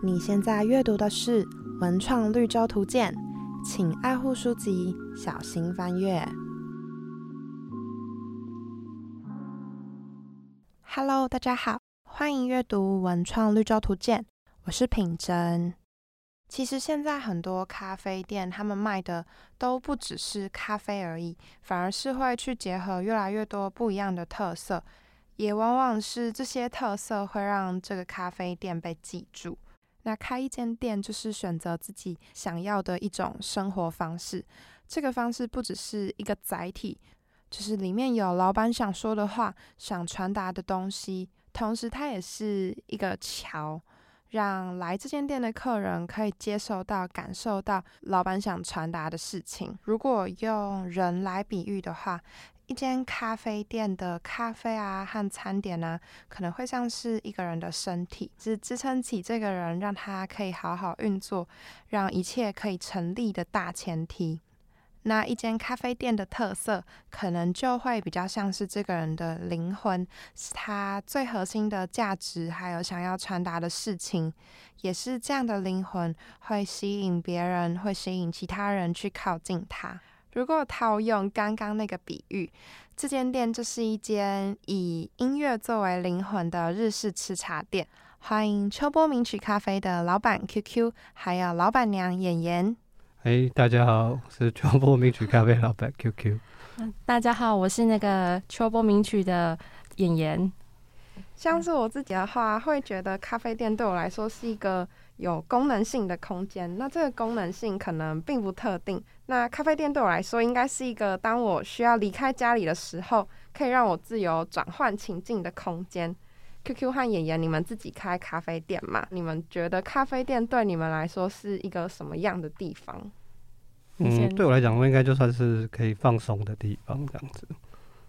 你现在阅读的是《文创绿洲图鉴》，请爱护书籍，小心翻阅。Hello，大家好，欢迎阅读《文创绿洲图鉴》，我是品珍。其实现在很多咖啡店，他们卖的都不只是咖啡而已，反而是会去结合越来越多不一样的特色，也往往是这些特色会让这个咖啡店被记住。那开一间店就是选择自己想要的一种生活方式，这个方式不只是一个载体，就是里面有老板想说的话、想传达的东西，同时它也是一个桥。让来这间店的客人可以接受到、感受到老板想传达的事情。如果用人来比喻的话，一间咖啡店的咖啡啊和餐点呢，可能会像是一个人的身体，是支撑起这个人，让他可以好好运作，让一切可以成立的大前提。那一间咖啡店的特色，可能就会比较像是这个人的灵魂，是他最核心的价值，还有想要传达的事情，也是这样的灵魂会吸引别人，会吸引其他人去靠近他。如果套用刚刚那个比喻，这间店就是一间以音乐作为灵魂的日式吃茶店。欢迎秋波名曲咖啡的老板 QQ，还有老板娘妍妍。哎，大家好，我是秋波名曲咖啡老板 QQ。嗯，大家好，我是那个秋波名曲的妍妍。像是我自己的话，会觉得咖啡店对我来说是一个有功能性的空间。那这个功能性可能并不特定。那咖啡店对我来说，应该是一个当我需要离开家里的时候，可以让我自由转换情境的空间。Q Q 和妍妍，你们自己开咖啡店嘛？你们觉得咖啡店对你们来说是一个什么样的地方？嗯，对我来讲，我应该就算是可以放松的地方，这样子。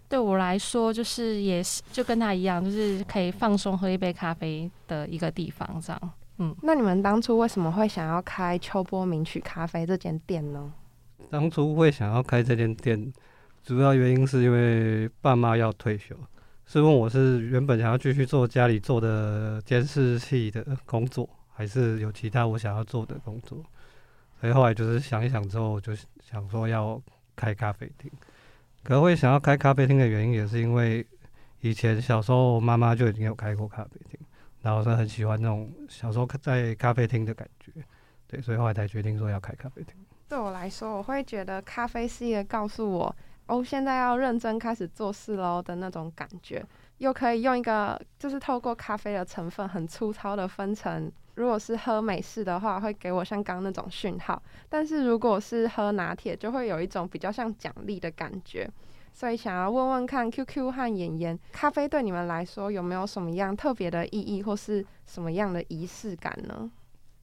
对我来说，就是也是就跟他一样，就是可以放松喝一杯咖啡的一个地方，这样。嗯，那你们当初为什么会想要开秋波名曲咖啡这间店呢？当初会想要开这间店，主要原因是因为爸妈要退休。是问我是原本想要继续做家里做的监视器的工作，还是有其他我想要做的工作？所以后来就是想一想之后，就想说要开咖啡厅。可会想要开咖啡厅的原因，也是因为以前小时候妈妈就已经有开过咖啡厅，然后是很喜欢那种小时候在咖啡厅的感觉，对，所以后来才决定说要开咖啡厅。对我来说，我会觉得咖啡是一个告诉我。哦，现在要认真开始做事喽的那种感觉，又可以用一个就是透过咖啡的成分很粗糙的分成，如果是喝美式的话，会给我像刚那种讯号；但是如果是喝拿铁，就会有一种比较像奖励的感觉。所以想要问问看，QQ 和妍妍，咖啡对你们来说有没有什么样特别的意义，或是什么样的仪式感呢？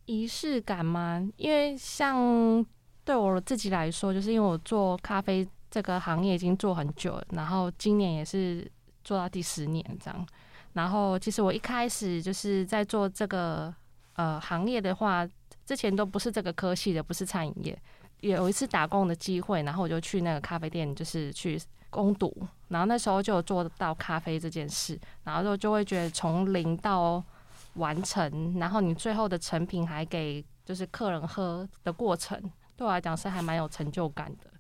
仪式感吗？因为像对我自己来说，就是因为我做咖啡。这个行业已经做很久了，然后今年也是做到第十年这样。然后其实我一开始就是在做这个呃行业的话，之前都不是这个科系的，不是餐饮业。有一次打工的机会，然后我就去那个咖啡店，就是去攻读。然后那时候就做到咖啡这件事，然后就就会觉得从零到完成，然后你最后的成品还给就是客人喝的过程，对我来讲是还蛮有成就感的。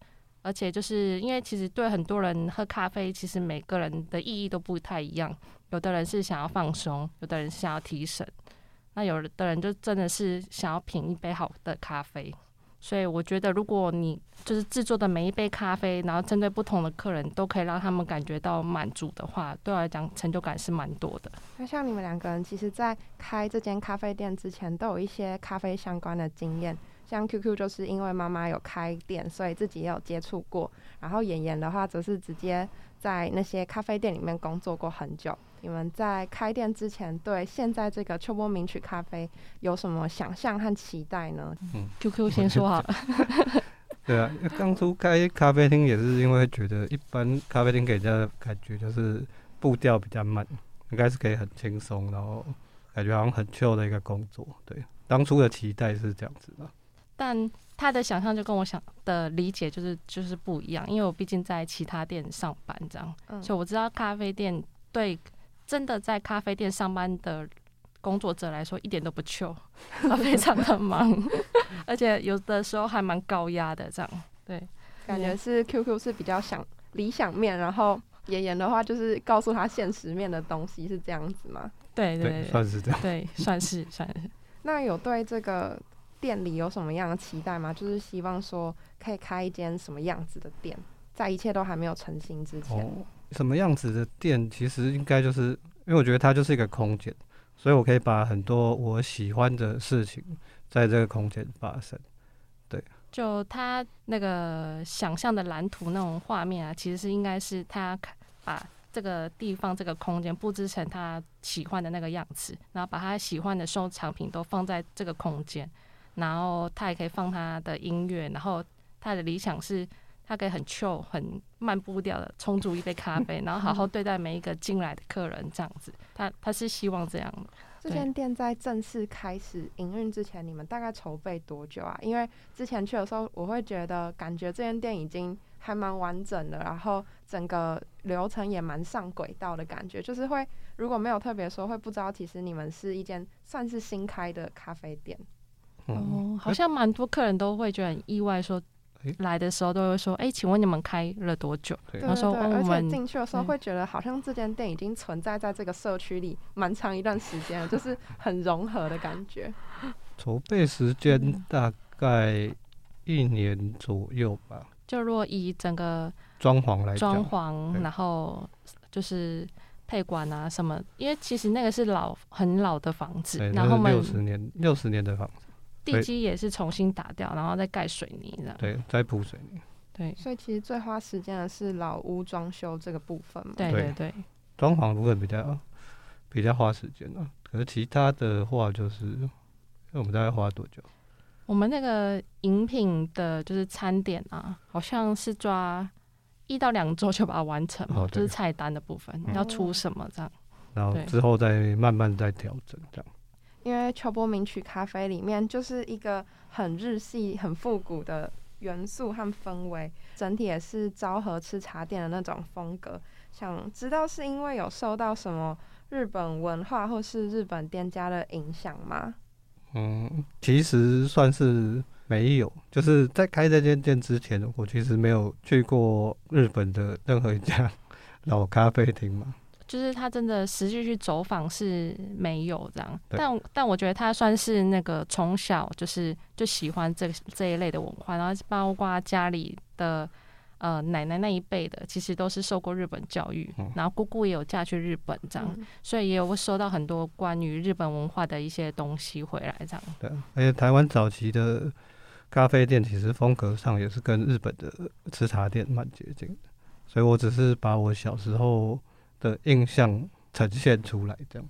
而且就是因为其实对很多人喝咖啡，其实每个人的意义都不太一样。有的人是想要放松，有的人是想要提神，那有的人就真的是想要品一杯好的咖啡。所以我觉得，如果你就是制作的每一杯咖啡，然后针对不同的客人，都可以让他们感觉到满足的话，对我来讲成就感是蛮多的。那像你们两个人，其实在开这间咖啡店之前，都有一些咖啡相关的经验。像 QQ 就是因为妈妈有开店，所以自己也有接触过。然后妍妍的话，则是直接在那些咖啡店里面工作过很久。你们在开店之前，对现在这个秋波名曲咖啡有什么想象和期待呢？嗯，QQ 先说好了。对啊，当初开咖啡厅也是因为觉得一般咖啡厅给人家的感觉就是步调比较慢，应该是可以很轻松，然后感觉好像很 chill 的一个工作。对，当初的期待是这样子的。但他的想象就跟我想的理解就是就是不一样，因为我毕竟在其他店上班这样，所以我知道咖啡店对真的在咖啡店上班的工作者来说一点都不糗，他 非常的忙，而且有的时候还蛮高压的，这样对，感觉是 QQ 是比较想理想面，然后妍妍的话就是告诉他现实面的东西，是这样子吗？对对对，算是这样。对，算是算是。那有对这个店里有什么样的期待吗？就是希望说可以开一间什么样子的店，在一切都还没有成型之前。哦，什么样子的店，其实应该就是因为我觉得它就是一个空间，所以我可以把很多我喜欢的事情在这个空间发生。对就他那个想象的蓝图那种画面啊，其实是应该是他把这个地方这个空间布置成他喜欢的那个样子，然后把他喜欢的收藏品都放在这个空间，然后他也可以放他的音乐，然后他的理想是他可以很 chill 很慢步调的冲煮一杯咖啡，然后好好对待每一个进来的客人，这样子，他他是希望这样的。这间店在正式开始营运之前，你们大概筹备多久啊？因为之前去的时候，我会觉得感觉这间店已经还蛮完整的，然后整个流程也蛮上轨道的感觉，就是会如果没有特别说，会不知道其实你们是一间算是新开的咖啡店。嗯，哦，好像蛮多客人都会觉得很意外，说来的时候都会说，哎、请问你们开了多久？然后说哦而且我们进去的时候嗯。会觉得好像这间店已经存在在这个社区里蛮长一段时间了，就是很融合的感觉。筹备时间嗯大概一年左右吧。就如果以整个装潢来装，潢，然后就是配管啊什么，因为其实那个是老很老的房子，，然后六十年六十年的房子，地基也是重新打掉，然后再盖水泥这样。对，再铺水泥。对所以其实最花时间的是老屋装修这个部分嘛。对对对对，装潢部分比较比较花时间啊，可是其他的话就是，我们大概花多久？我们那个饮品的就是餐点啊，好像是抓一到两周就把它完成嘛，哦就是菜单的部分、嗯要出什么这样。然后之后再慢慢再调整这样。因为秋波名曲咖啡里面就是一个很日系、很复古的元素和氛围，整体也是昭和吃茶店的那种风格。想知道是因为有受到什么日本文化或是日本店家的影响吗？嗯，其实算是没有，就是在开这间店之前，我其实没有去过日本的任何一家 老咖啡厅嘛。就是他真的实际去走访是没有这样，对。但但我觉得他算是那个从小就是就喜欢这这一类的文化，然后包括家里的呃奶奶那一辈的，其实都是受过日本教育，嗯。然后姑姑也有嫁去日本这样，嗯。所以也有收到很多关于日本文化的一些东西回来这样。对啊，而且台湾早期的咖啡店其实风格上也是跟日本的吃茶店蛮接近的，所以我只是把我小时候的印象呈现出来，这样。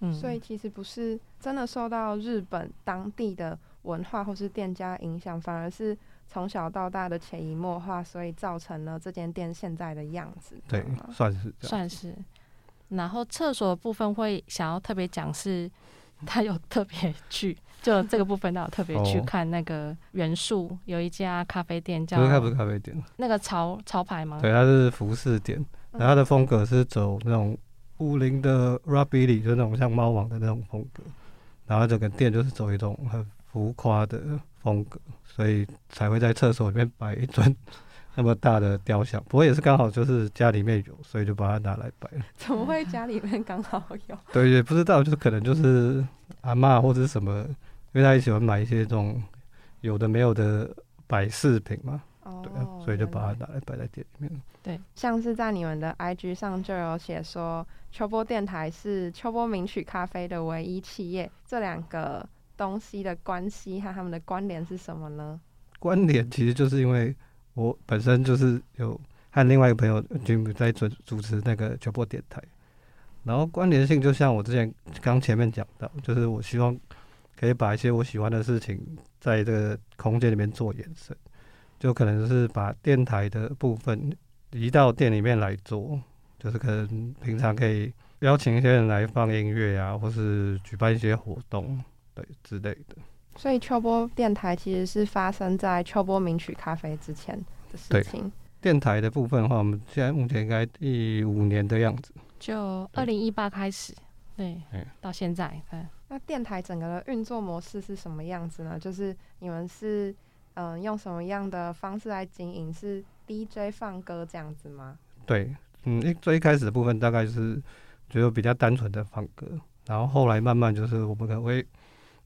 嗯，所以其实不是真的受到日本当地的文化或是店家影响，反而是从小到大的潜移默化，所以造成了这间店现在的样子。对算是这样。算是。然后厕所的部分会想要特别讲是，他有特别去，就这个部分他有特别去哦看那个元素有一家咖啡店叫不是咖不是咖啡店，那个潮潮牌吗？对，它是服饰店，然后它的风格是走那种武林的 rockabilly，就那种像猫王的那种风格，然后整个店就是走一种很浮夸的风格，所以才会在厕所里面摆一尊那么大的雕像。不过也是刚好就是家里面有，所以就把它拿来摆了。怎么会家里面刚好有？对，也不知道，就是可能就是阿嬷或者是什么，因为他也喜欢买一些这种有的没有的摆饰品嘛，哦对啊，所以就把它拿来摆在店里面。对像是在你们的 IG 上就有写说，秋波电台是秋波名曲咖啡的唯一企业，这两个东西的关系和他们的关联是什么呢？关联其实就是因为我本身就是有和另外一个朋友 Jim 在主主持那个秋波电台，然后关联性就像我之前刚前面讲到，就是我希望可以把一些我喜欢的事情在这个空间里面做延伸，就可能是把电台的部分移到店里面来做，就是可能平常可以邀请一些人来放音乐啊，或是举办一些活动，对之类的。所以秋波电台其实是发生在秋波名曲咖啡之前的事情。电台的部分的话，我们现在目前应该第五年的样子。就二零一八开始，对嗯，到现在，对，那电台整个的运作模式是什么样子呢？就是你们是嗯、呃用什么样的方式来经营？是 DJ 放歌这样子吗？对，嗯，一最一开始的部分大概是觉得比较单纯的放歌，然后后来慢慢就是我们可能会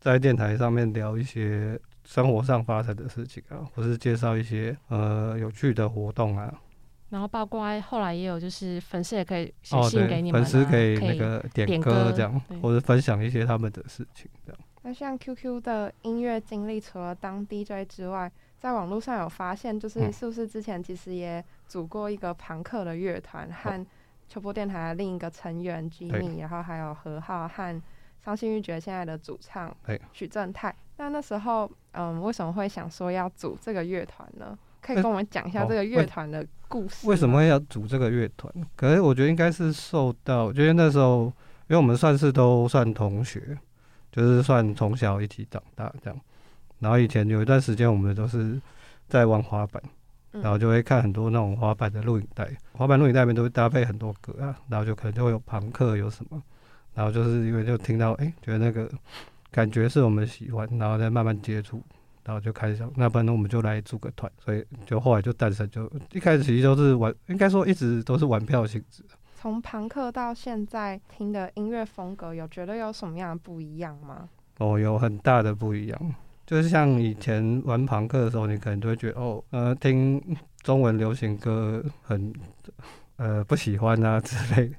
在电台上面聊一些生活上发生的事情啊，或是介绍一些呃有趣的活动啊。然后包括后来也有就是粉丝也可以写信给你们、啊粉丝可以那个点歌这样，或者分享一些他们的事情这样。那像 QQ 的音乐经历，除了当 DJ 之外，在网络上有发现，就是嗯是不是之前其实也组过一个朋克的乐团，和秋波电台的另一个成员 Jimmy，然后还有何浩和伤心欲绝现在的主唱许正泰。那那时候，嗯，为什么会想说要组这个乐团呢？可以呃跟我们讲一下哦这个乐团的故事。为什么？要组这个乐团？可是我觉得应该是受到，我觉得那时候，因为我们算是都算同学，就是算从小一起长大这样。然后以前有一段时间，我们都是在玩滑板，然后就会看很多那种滑板的录影带，滑板录影带里面都会搭配很多歌啊，然后就可能就会有朋克有什么，然后就是因为就听到哎、觉得那个感觉是我们喜欢，然后再慢慢接触，然后就开始想，那不然我们就来组个团，所以就后来就诞生，就一开始其实都是玩，应该说一直都是玩票性质。从朋克到现在听的音乐风格，有觉得有什么样的不一样吗？哦，有很大的不一样。就是像以前玩朋克的时候，你可能就会觉得哦，呃，听中文流行歌很呃不喜欢啊之类的。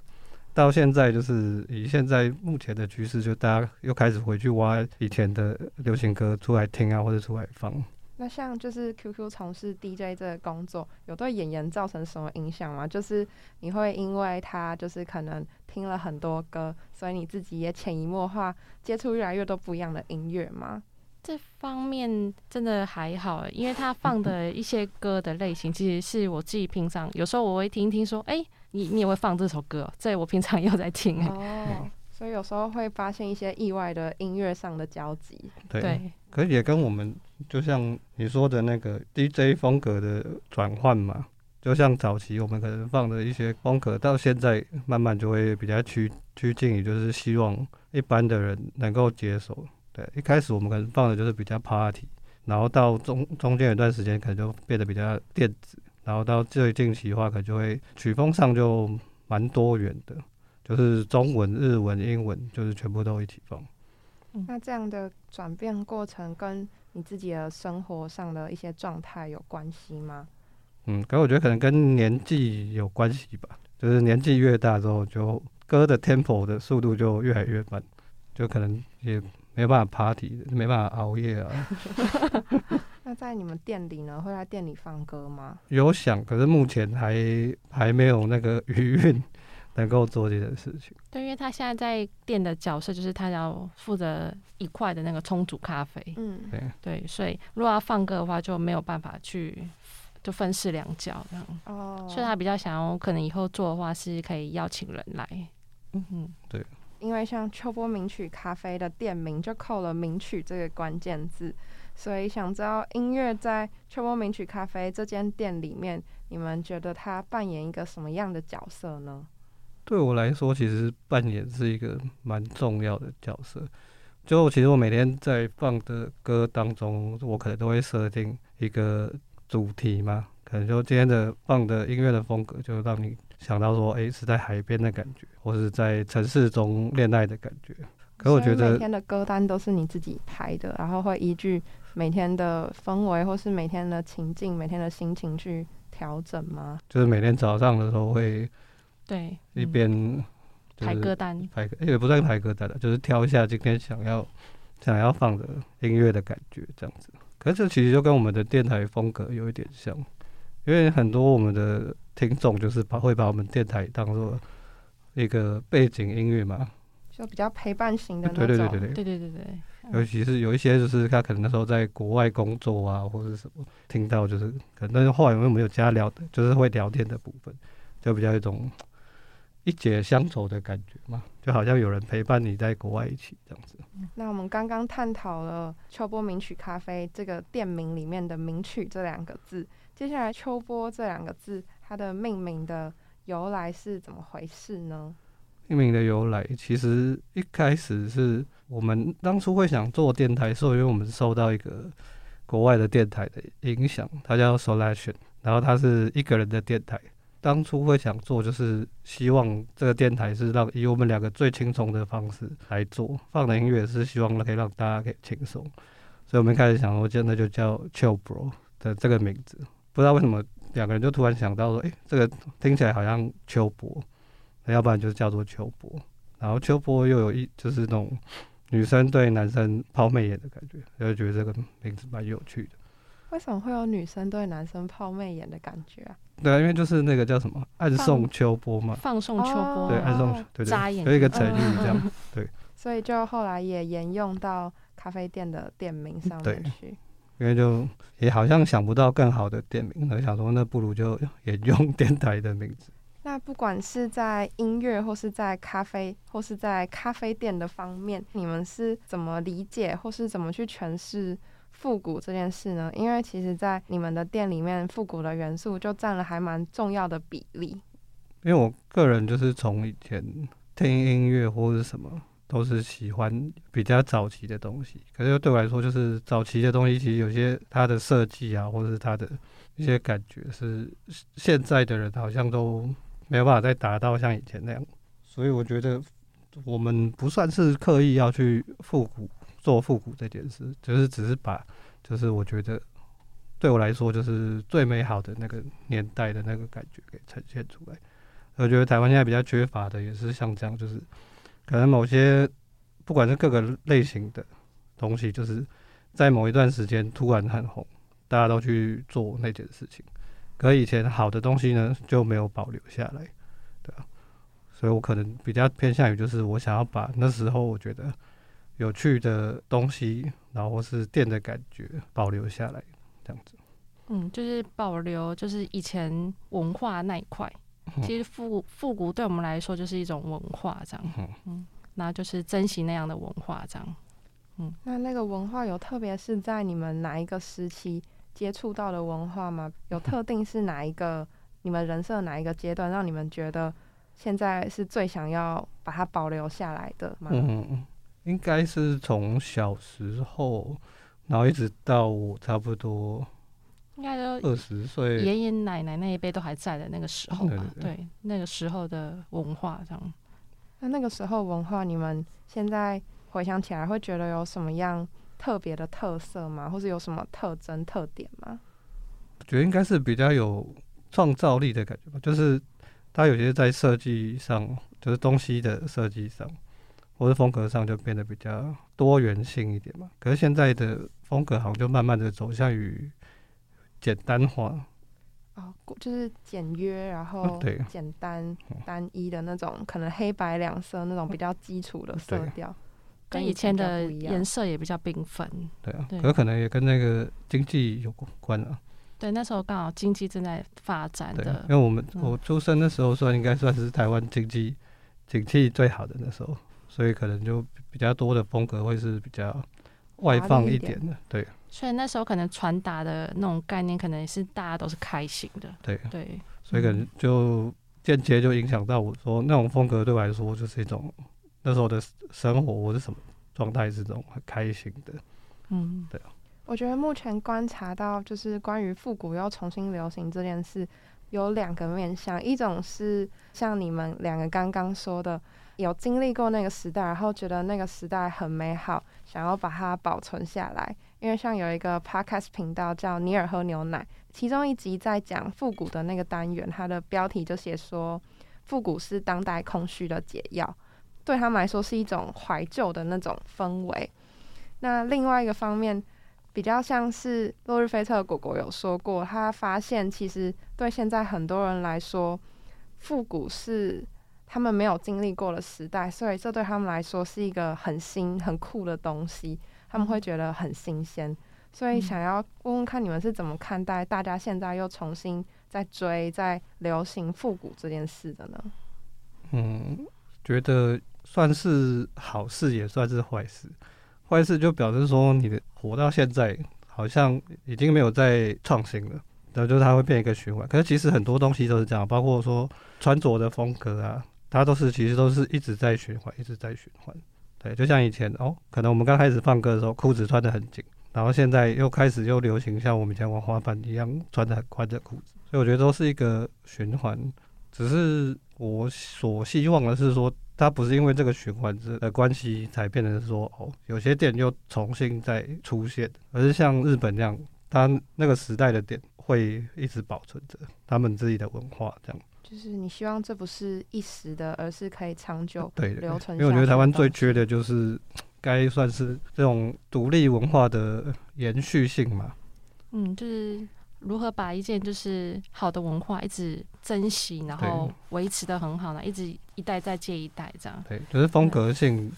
到现在就是以现在目前的趋势，就大家又开始回去挖以前的流行歌出来听啊，或者出来放。那像就是 QQ 从事 DJ 这个工作，有对演员造成什么影响吗？就是你会因为他就是可能听了很多歌，所以你自己也潜移默化接触越来越多不一样的音乐吗？这方面真的还好欸，因为他放的一些歌的类型，其实是我自己平常有时候我会听一听，说，哎、你你也会放这首歌哦，这我平常也有在听所以有时候会发现一些意外的音乐上的交集。对，对，可是也跟我们就像你说的那个 DJ 风格的转换嘛，就像早期我们可能放的一些风格，到现在慢慢就会比较趋趋近于就是希望一般的人能够接受。对，一开始我们可能放的就是比较 party，然后到中中间有段时间可能就变得比较电子，然后到最近期的话，可能就会曲风上就蛮多元的，就是中文、日文、英文，就是全部都一起放。那这样的转变过程跟你自己的生活上的一些状态有关系吗？嗯，可我觉得可能跟年纪有关系吧，就是年纪越大之后，就歌的 tempo 的速度就越来越慢，就可能也没有办法 party，没办法熬夜啊。那在你们店里呢，会在店里放歌吗？有想，可是目前还还没有那个 余韵能够做这件事情。对，因为他现在在店的角色就是他要负责一块的那个冲煮咖啡，嗯，对，对，所以如果要放歌的话，就没有办法去就分饰两角这样，哦，所以他比较想要可能以后做的话是可以邀请人来，嗯哼。对。因为像秋波名曲咖啡的店名就扣了“名曲”这个关键字，所以想知道音乐在秋波名曲咖啡这间店里面，你们觉得它扮演一个什么样的角色呢？对我来说，其实扮演是一个蛮重要的角色。就其实我每天在放的歌当中，我可能都会设定一个主题嘛，可能就今天的放的音乐的风格，就让你想到说，诶，是在海边的感觉，或是在城市中恋爱的感觉。可我觉得，每天的歌单都是你自己排的，然后会依据每天的氛围或是每天的情境、每天的心情去调整吗？就是每天早上的时候会对，一嗯边就是排歌单，排歌，也不算排歌单了，就是挑一下今天想要想要放的音乐的感觉这样子。可是这其实就跟我们的电台风格有一点像，因为很多我们的听众就是把会把我们电台当做一个背景音乐嘛，就比较陪伴型的那种。对对对对对。对对对对，尤其是有一些就是他可能那时候在国外工作啊，或者什么，听到就是可能但是后来我们没有加聊的，就是会聊天的部分，就比较一种一解乡愁的感觉嘛，就好像有人陪伴你在国外一起这样子。那我们刚刚探讨了秋波名曲咖啡这个店名里面的“名曲”这两个字，接下来“秋波”这两个字它的命名的由来是怎么回事呢？命名的由来，其实一开始是我们当初会想做电台，是因为我们受到一个国外的电台的影响，它叫 Solation，然后它是一个人的电台。当初会想做，就是希望这个电台是让以我们两个最轻松的方式来做，放的音乐是希望可以让大家可以轻松，所以我们开始想说，真的就叫 Chill Bro 的这个名字。不知道为什么两个人就突然想到说，诶，这个听起来好像秋波，那要不然就是叫做秋波。然后秋波又有一就是那种女生对男生抛媚眼的感觉，就觉得这个名字蛮有趣的。为什么会有女生对男生抛媚眼的感觉啊？对啊，因为就是那个叫什么暗送秋波嘛，放送秋波，对，暗送哦对眨眼对，有一个成语这样对。所以就后来也沿用到咖啡店的店名上面去。因为就也好像想不到更好的店名，我想说那不如就也用电台的名字。那不管是在音乐，或是在咖啡，或是在咖啡店的方面，你们是怎么理解，或是怎么去诠释复古这件事呢？因为其实，在你们的店里面，复古的元素就占了还蛮重要的比例。因为我个人就是从以前听音乐或者什么，都是喜欢比较早期的东西。可是对我来说，就是早期的东西，其实有些它的设计啊，或者是它的一些感觉，是现在的人好像都没有办法再达到像以前那样。所以我觉得我们不算是刻意要去复古做复古这件事，就是只是把，就是我觉得对我来说，就是最美好的那个年代的那个感觉给呈现出来。我觉得台湾现在比较缺乏的也是像这样，就是可能某些不管是各个类型的东西，就是在某一段时间突然很红，大家都去做那件事情。可以前好的东西呢就没有保留下来，对啊，所以我可能比较偏向于就是我想要把那时候我觉得有趣的东西，然后或是店的感觉保留下来，这样子。嗯，就是保留就是以前文化那一块。其实复复古对我们来说就是一种文化，这样，嗯嗯，然后就是珍惜那样的文化，这样。嗯那那个文化有特别是在你们哪一个时期接触到的文化吗？有特定是哪一个你们人生的哪一个阶段，让你们觉得现在是最想要把它保留下来的吗？嗯嗯，应该是从小时候，然后一直到我差不多应该都二十岁，爷爷奶奶那一辈都还在的那个时候吧，对那个时候的文化这样。那那个时候文化，你们现在回想起来，会觉得有什么样特别的特色吗？或是有什么特征特点吗？我觉得应该是比较有创造力的感觉吧，就是他有些在设计上，就是东西的设计上，或者风格上就变得比较多元性一点嘛。可是现在的风格好像就慢慢的走向于简单化，哦，就是简约，然后简单、单一的那种，可能黑白两色那种比较基础的色调，跟以前的颜色也比较缤纷。对啊，对。可是可能也跟那个经济有关啊。对，那时候刚好经济正在发展对，的因为，我们嗯。我出生的时候算应该算是台湾经济景气最好的那时候，所以可能就比较多的风格会是比较外放一点的，对所以那时候可能传达的那种概念，可能也是大家都是开心的。对，对，所以可能就间接就影响到我说那种风格对我来说就是一种那时候的生活我是什么状态是这种很开心的，嗯，对我觉得目前观察到，就是关于复古要重新流行这件事，有两个面向。一种是像你们两个刚刚说的，有经历过那个时代，然后觉得那个时代很美好，想要把它保存下来。因为像有一个 podcast 频道叫尼尔喝牛奶，其中一集在讲复古的那个单元，它的标题就写说，复古是当代空虚的解药，对他们来说是一种怀旧的那种氛围。那另外一个方面，比较像是落日飞车的果果有说过，他发现其实对现在很多人来说，复古是他们没有经历过的时代，所以这对他们来说是一个很新、很酷的东西，他们会觉得很新鲜。所以想要问问看你们是怎么看待大家现在又重新在追、在流行复古这件事的呢？嗯，觉得算是好事，也算是坏事。坏事就表示说你的活到现在，好像已经没有在创新了，然后就是它会变一个循环。可是其实很多东西都是这样，包括说穿着的风格啊，它都是其实都是一直在循环，一直在循环。对，就像以前哦，可能我们刚开始放歌的时候，裤子穿得很紧，然后现在又开始又流行像我们以前玩滑板一样穿得很宽的裤子，所以我觉得都是一个循环。只是我所希望的是说，它不是因为这个循环之的关系才变成说哦，有些店又重新再出现，而是像日本那样，它那个时代的点会一直保存着他们自己的文化，这样。就是你希望这不是一时的，而是可以长久对留存。因为我觉得台湾最缺的就是该算是这种独立文化的延续性嘛。嗯，就是如何把一件就是好的文化一直珍惜，然后维持的很好呢？一直一代再接一代这样。对，就是风格性，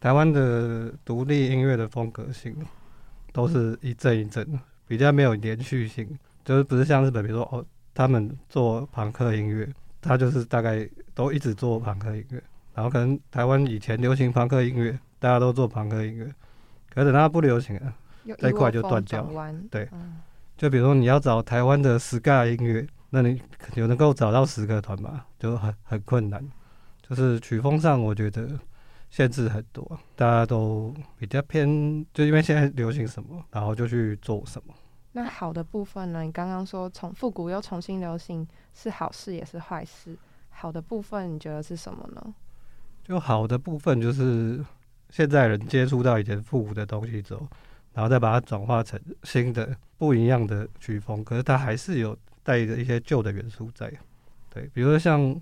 台湾的独立音乐的风格性都是一阵一阵，比较没有连续性，就是不是像日本，比如说哦。他们做朋克音乐，他就是大概都一直做朋克音乐，然后可能台湾以前流行朋克音乐，大家都做朋克音乐，可等它不流行了，这一块就断掉了。对，就比如说你要找台湾的 ska 音乐，那你有能够找到十个团吗？就很很困难。就是曲风上，我觉得限制很多，大家都比较偏，就因为现在流行什么，然后就去做什么。那好的部分呢？你刚刚说从复古又重新流行是好事也是坏事。好的部分你觉得是什么呢？就好的部分就是现在人接触到以前复古的东西之后，然后再把它转化成新的不一样的曲风，可是它还是有带着一些旧的元素在。对，比如说像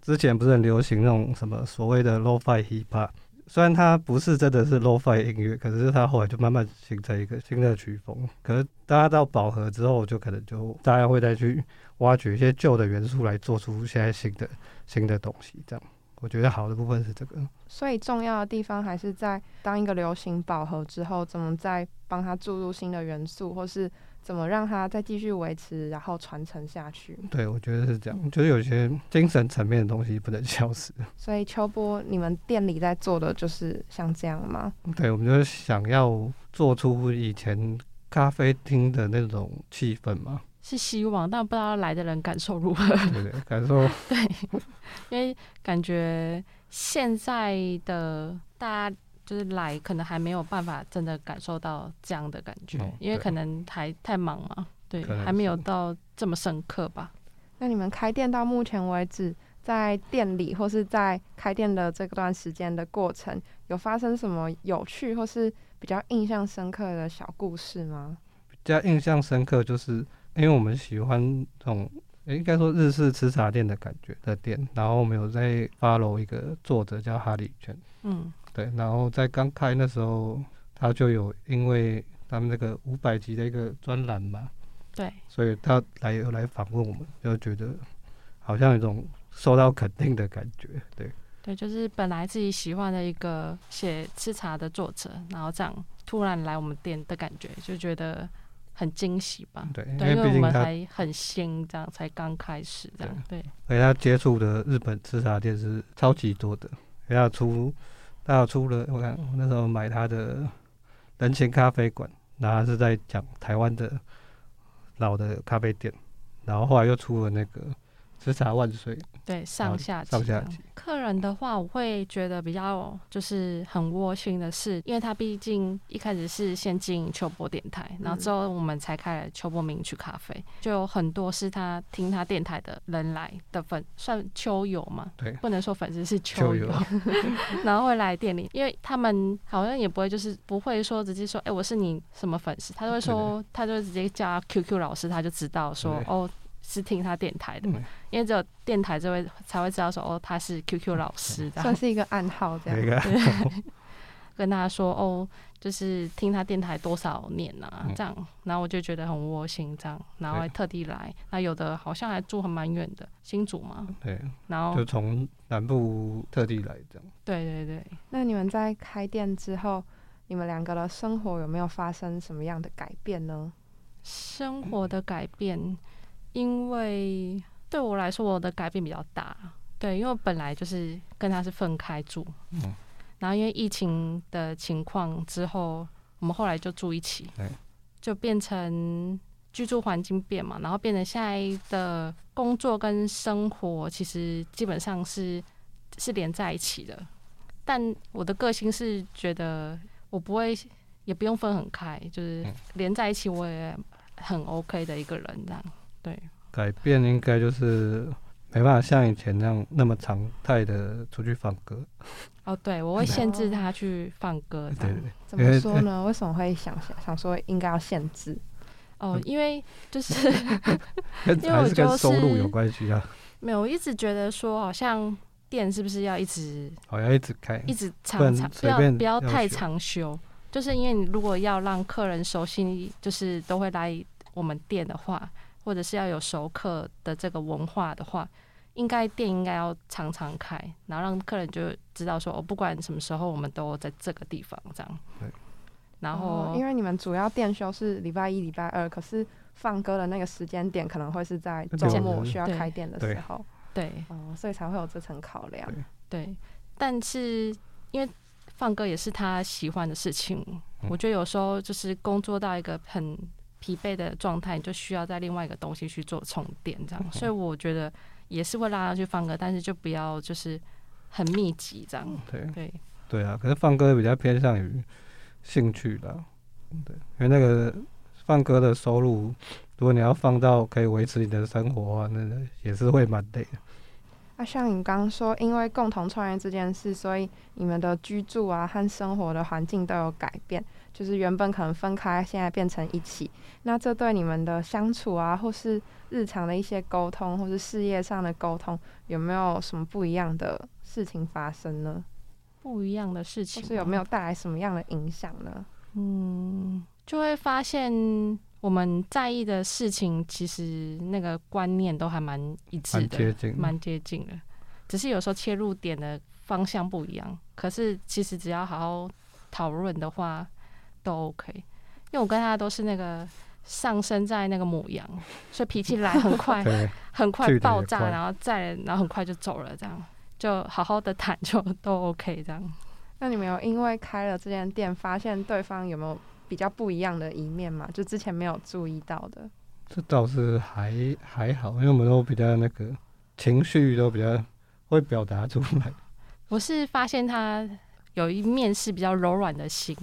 之前不是很流行那种什么所谓的 lo-fi hip hop。虽然它不是真的是 lo-fi 音乐，可是它后来就慢慢形成一个新的曲风。可是大家到饱和之后，就可能就大家会再去挖掘一些旧的元素来做出现在新的新的东西。这样，我觉得好的部分是这个。所以重要的地方还是在当一个流行饱和之后，怎么再帮它注入新的元素，或是。怎么让它再继续维持，然后传承下去？对，我觉得是这样。就是有些精神层面的东西不能消失。所以秋波，你们店里在做的就是像这样吗？对，我们就是想要做出以前咖啡厅的那种气氛嘛。是希望，但不知道来的人感受如何。对对，感受。对，因为感觉现在的大家。就是来，可能还没有办法真的感受到这样的感觉，因为可能还太忙嘛，对，还没有到这么深刻吧。那你们开店到目前为止，在店里或是在开店的这段时间的过程，有发生什么有趣或是比较印象深刻的小故事吗？比较印象深刻，就是因为我们喜欢这种，应该说日式吃茶店的感觉的店，然后我们有在 follow 一个作者叫哈利圈，嗯。对，然后在刚开那时候，他就有因为他们那个五百集的一个专栏嘛，对，所以他来有来访问我们，就觉得好像有一种受到肯定的感觉，对。对，就是本来自己喜欢的一个写吃茶的作者，然后这样突然来我们店的感觉，就觉得很惊喜吧。对，因为我们还很新，这样才刚开始这样。对。而且他接触的日本吃茶店是超级多的，人家出。他出了，我看我那时候买他的《人情咖啡馆》，然后是在讲台湾的老的咖啡店，然后后来又出了那个。吃茶万岁，对上下上下级。客人的话，我会觉得比较就是很窝心的是，因为他毕竟一开始是先进秋波电台，然后之后我们才开了秋波名曲咖啡，就有很多是他听他电台的人来的粉，算秋友嘛？对，不能说粉丝是秋友，然后会来店里，因为他们好像也不会就是不会说直接说，哎，我是你什么粉丝，他都会说，他就直接叫 QQ 老师，他就知道说哦。是听他电台的，因为只有电台这位才会知道说哦，他是 QQ 老师的，算是一个暗号这样。跟他说哦，就是听他电台多少年啊，这样，然后我就觉得很窝心，这样，然后还特地来。那有的好像还住很蛮远的，新竹嘛。对。然后就从南部特地来这样。对对对。那你们在开店之后，你们两个的生活有没有发生什么样的改变呢？生活的改变。因为对我来说，我的改变比较大。对，因为本来就是跟他是分开住，嗯，然后因为疫情的情况之后，我们后来就住一起，就变成居住环境变嘛，然后变成现在的工作跟生活，其实基本上是是连在一起的。但我的个性是觉得我不会，也不用分很开，就是连在一起我也很 OK 的一个人这样。对，改变应该就是没办法像以前那样那么常态的出去放歌。哦，对，我会限制他去放歌。对对，怎么说呢？为什么会想想想说应该要限制？哦，因为就是 因为是跟收入有关系啊。没有，我一直觉得说好像。店是不是要一直？好，要一直开，一直常常不要不要太长休。就是因为你如果要让客人熟悉，就是都会来我们店的话，或者是要有熟客的这个文化的话，应该店应该要常常开，然后让客人就知道说，我不管什么时候，我们都在这个地方这样。对。然后，因为你们主要店休是礼拜一、礼拜二，可是放歌的那个时间点可能会是在周末需要开店的时候。对，哦，所以才会有这层考量。对，但是因为放歌也是他喜欢的事情，我觉得有时候就是工作到一个很疲惫的状态，你就需要在另外一个东西去做充电，这样。所以我觉得也是会拉他去放歌，但是就不要就是很密集这样。对对对啊，可是放歌比较偏向于兴趣啦，对，因为那个放歌的收入。如果你要放到可以维持你的生活的话，那也是会蛮累的。那像你刚刚说，因为共同创业这件事，所以你们的居住啊和生活的环境都有改变，就是原本可能分开，现在变成一起。那这对你们的相处啊，或是日常的一些沟通，或是事业上的沟通，有没有什么不一样的事情发生呢？不一样的事情，是有没有带来什么样的影响呢？嗯，就会发现。我们在意的事情，其实那个观念都还蛮一致的，蛮接近的。只是有时候切入点的方向不一样，可是其实只要好好讨论的话，都 OK。因为我跟他都是那个上升在那个母羊，所以脾气来很 快，很快爆炸，然后再然后很快就走了，这样就好好的谈就 都 OK 这样。那你们有因为开了这间店，发现对方有没有？比较不一样的一面嘛，就之前没有注意到的。这倒是还还好，因为我们都比较那个情绪都比较会表达出来。我是发现他有一面是比较柔软的心，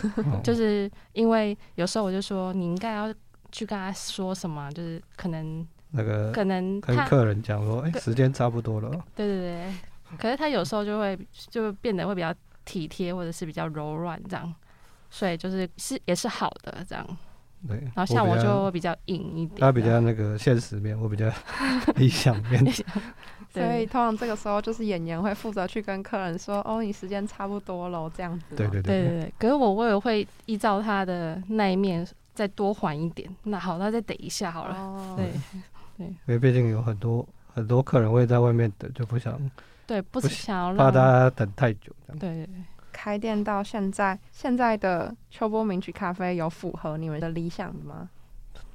就是因为有时候我就说你应该要去跟他说什么，就是可能那个可能跟客人讲说，哎，时间差不多了。对对对，可是他有时候就会就变得会比较体贴，或者是比较柔软这样。所以就是是也是好的这样，对。然后像我就比较硬一点，他比较那个现实面，我比较 理想面。所以通常这个时候就是演员会负责去跟客人说：“哦，你时间差不多了。”这样子。对对对对对。可是我我也会依照他的那一面再多缓一点。那好，那再等一下好了。哦。对对。因为毕竟有很多很多客人会在外面等，就不想对不想要怕大家等太久这样。对。开店到现在，现在的秋波名曲咖啡有符合你们的理想吗？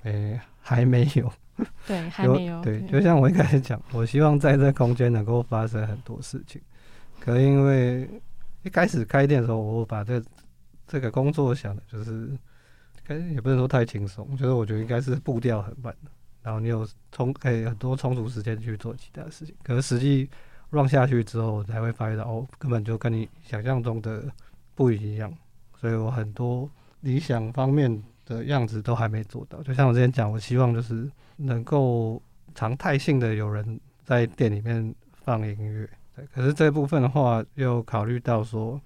诶，还没有。对，还没有。对，就像我一开始讲，我希望在这空间能够发生很多事情。可因为一开始开店的时候，我把这这个工作想的就是，跟也不能说太轻松，就是我觉得应该是步调很慢的，然后你有充可以很多充足时间去做其他事情。可是实际。让下去之后，才会发现到哦，根本就跟你想象中的不一样。所以我很多理想方面的样子都还没做到。就像我之前讲，我希望就是能够常态性的有人在店里面放音乐。对，可是这部分的话，又考虑到说，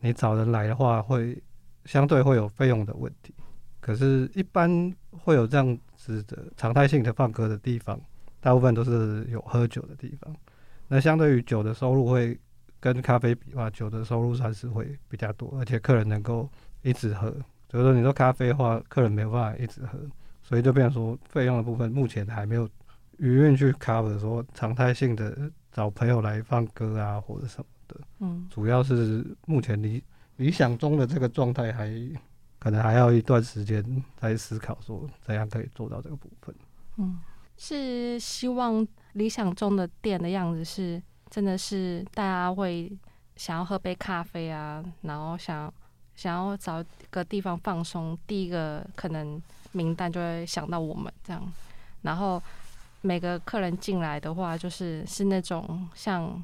你找人来的话，会相对会有费用的问题。可是，一般会有这样子的常态性的放歌的地方，大部分都是有喝酒的地方。那相对于酒的收入会跟咖啡比的话，酒的收入算是会比较多，而且客人能够一直喝。所以说，你说咖啡的话，客人没有办法一直喝，所以就变成说费用的部分目前还没有余韵去 cover 说常态性的找朋友来放歌啊或者什么的。嗯，主要是目前理理想中的这个状态还可能还要一段时间来思考说怎样可以做到这个部分。嗯，是希望。理想中的店的样子是，真的是大家会想要喝杯咖啡啊，然后想想要找个地方放松，第一个可能名单就会想到我们这样。然后每个客人进来的话，就是是那种像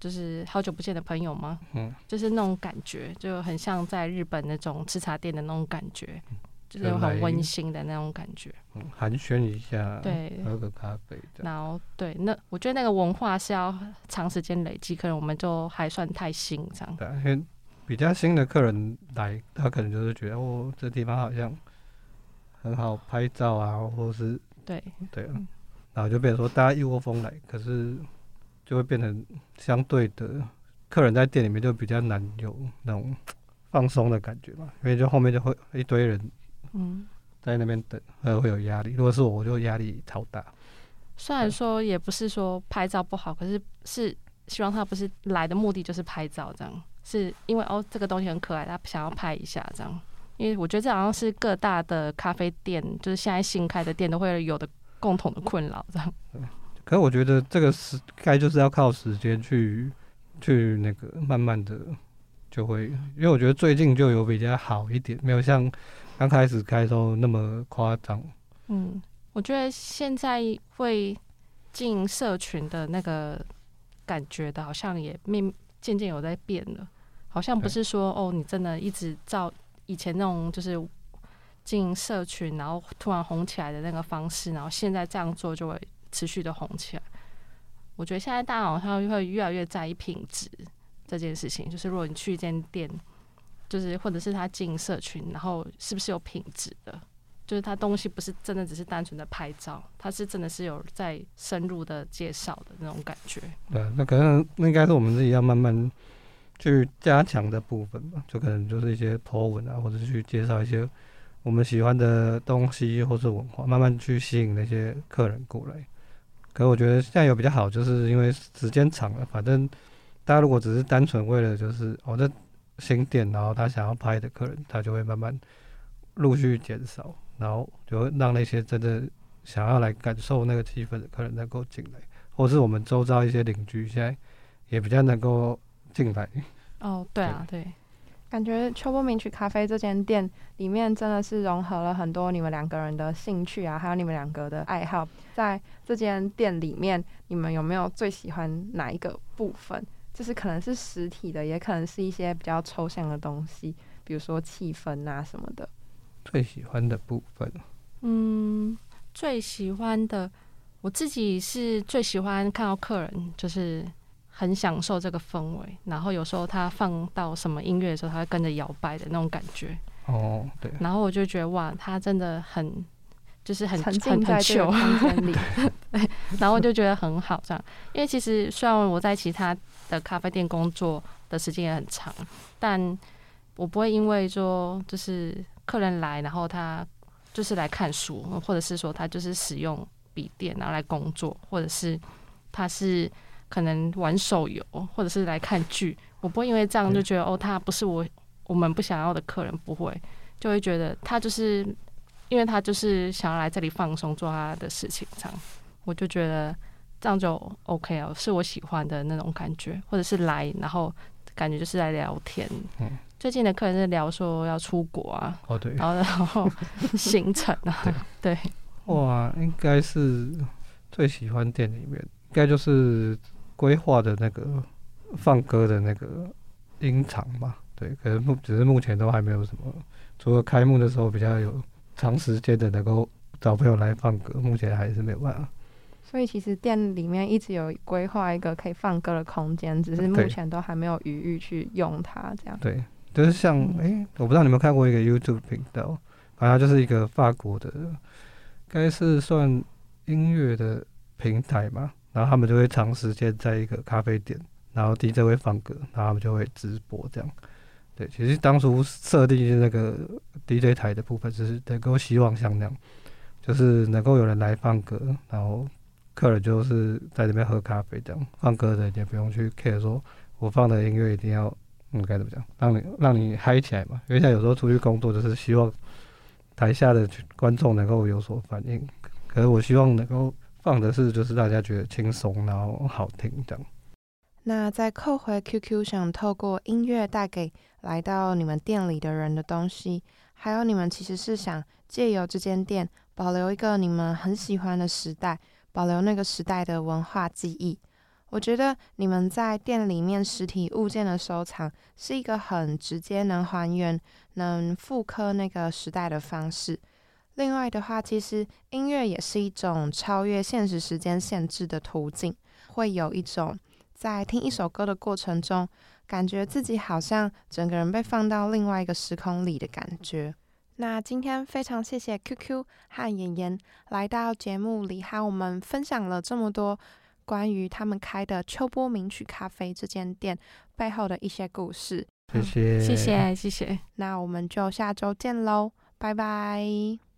就是好久不见的朋友吗？嗯，就是那种感觉，就很像在日本那种吃茶店的那种感觉，就是很温馨的那种感觉。嗯寒暄一下，对喝个咖啡这样。然后对，那我觉得那个文化是要长时间累积，可能我们就还算太新这样。对啊，因为比较新的客人来，他可能就是觉得哦，这地方好像很好拍照啊，或是对，对啊嗯，然后就变成说大家一窝蜂来，可是就会变成相对的客人在店里面就比较难有那种放松的感觉嘛，因为就后面就会一堆人嗯，在那边等，呃，会有压力。如果是我，我就压力超大。虽然说也不是说拍照不好，可是是希望他不是来的目的就是拍照这样，是因为哦这个东西很可爱，他想要拍一下这样。因为我觉得这好像是各大的咖啡店，就是现在新开的店都会有的共同的困扰这样。可是我觉得这个时该就是要靠时间去去那个慢慢的就会，因为我觉得最近就有比较好一点，没有像刚开始开的时候那么夸张。嗯，我觉得现在会进社群的那个感觉的，好像也面渐渐有在变了。好像不是说哦，你真的一直照以前那种就是进社群，然后突然红起来的那个方式，然后现在这样做就会持续的红起来。我觉得现在大家好像会越来越在意品质这件事情，就是如果你去一间店，就是或者是他进社群，然后是不是有品质的，就是他东西不是真的只是单纯的拍照，他是真的是有在深入的介绍的那种感觉。对，那可能那应该是我们自己要慢慢去加强的部分吧，就可能就是一些 po 文啊，或者是去介绍一些我们喜欢的东西或是文化，慢慢去吸引那些客人过来。可我觉得现在有比较好，就是因为时间长了，反正大家如果只是单纯为了就是哦这新店，然后他想要拍的客人，他就会慢慢陆续减少，然后就会让那些真的想要来感受那个气氛的客人能够进来。或是我们周遭一些邻居，现在也比较能够进来。哦，对啊，对，感觉秋波名曲咖啡这间店里面真的是融合了很多你们两个人的兴趣啊，还有你们两个的爱好。在这间店里面，你们有没有最喜欢哪一个部分？就是可能是实体的，也可能是一些比较抽象的东西，比如说气氛啊什么的。最喜欢的部分，嗯，最喜欢的，我自己是最喜欢看到客人就是很享受这个氛围，然后有时候他放到什么音乐的时候，他会跟着摇摆的那种感觉，哦，对，然后我就觉得哇，他真的很就是很沉很很浸在这个间里。然后我就觉得很好这样，因为其实虽然我在其他的咖啡店工作的时间也很长，但我不会因为说就是客人来，然后他就是来看书，或者是说他就是使用笔电然后来工作，或者是他是可能玩手游，或者是来看剧，我不会因为这样就觉得哦，他不是我我们不想要的客人，不会，就会觉得他就是因为他就是想要来这里放松做他的事情这样。我就觉得这样就 OK 哦，是我喜欢的那种感觉，或者是来，然后感觉就是来聊天。嗯最近的客人是聊说要出国啊，哦对，然后然后行程啊，对，哇，应该是最喜欢店里面，应该就是规划的那个放歌的那个音场吧。对，可是目只是目前都还没有什么，除了开幕的时候比较有长时间的能够找朋友来放歌，目前还是没有办法。所以其实店里面一直有规划一个可以放歌的空间，只是目前都还没有余裕去用它。这样，对，就是像嗯诶，我不知道你们有没有看过一个 YouTube 频道，好像就是一个法国的，该是算音乐的平台嘛，然后他们就会长时间在一个咖啡店，然后 DJ 会放歌，然后他们就会直播这样。对，其实当初设定那个 DJ 台的部分，就是能够希望像那样，就是能够有人来放歌，然后客人就是在这边喝咖啡这样，放歌的也不用去 care 说我放的音乐一定要嗯，该怎么讲？让你让你嗨起来嘛。因为像有时候出去工作，就是希望台下的观众能够有所反应。可是我希望能够放的是，就是大家觉得轻松，然后好听这样。那再扣回 QQ，想透过音乐带给来到你们店里的人的东西，还有你们其实是想借由这间店保留一个你们很喜欢的时代，保留那个时代的文化记忆。我觉得你们在店里面实体物件的收藏是一个很直接、能还原、能复刻那个时代的方式。另外的话，其实音乐也是一种超越现实时间限制的途径，会有一种在听一首歌的过程中，感觉自己好像整个人被放到另外一个时空里的感觉。那今天非常谢谢 QQ 和妍妍来到节目里，和我们分享了这么多。关于他们开的秋波名曲咖啡这间店背后的一些故事，谢谢，谢谢，谢谢。那我们就下周见喽，拜拜。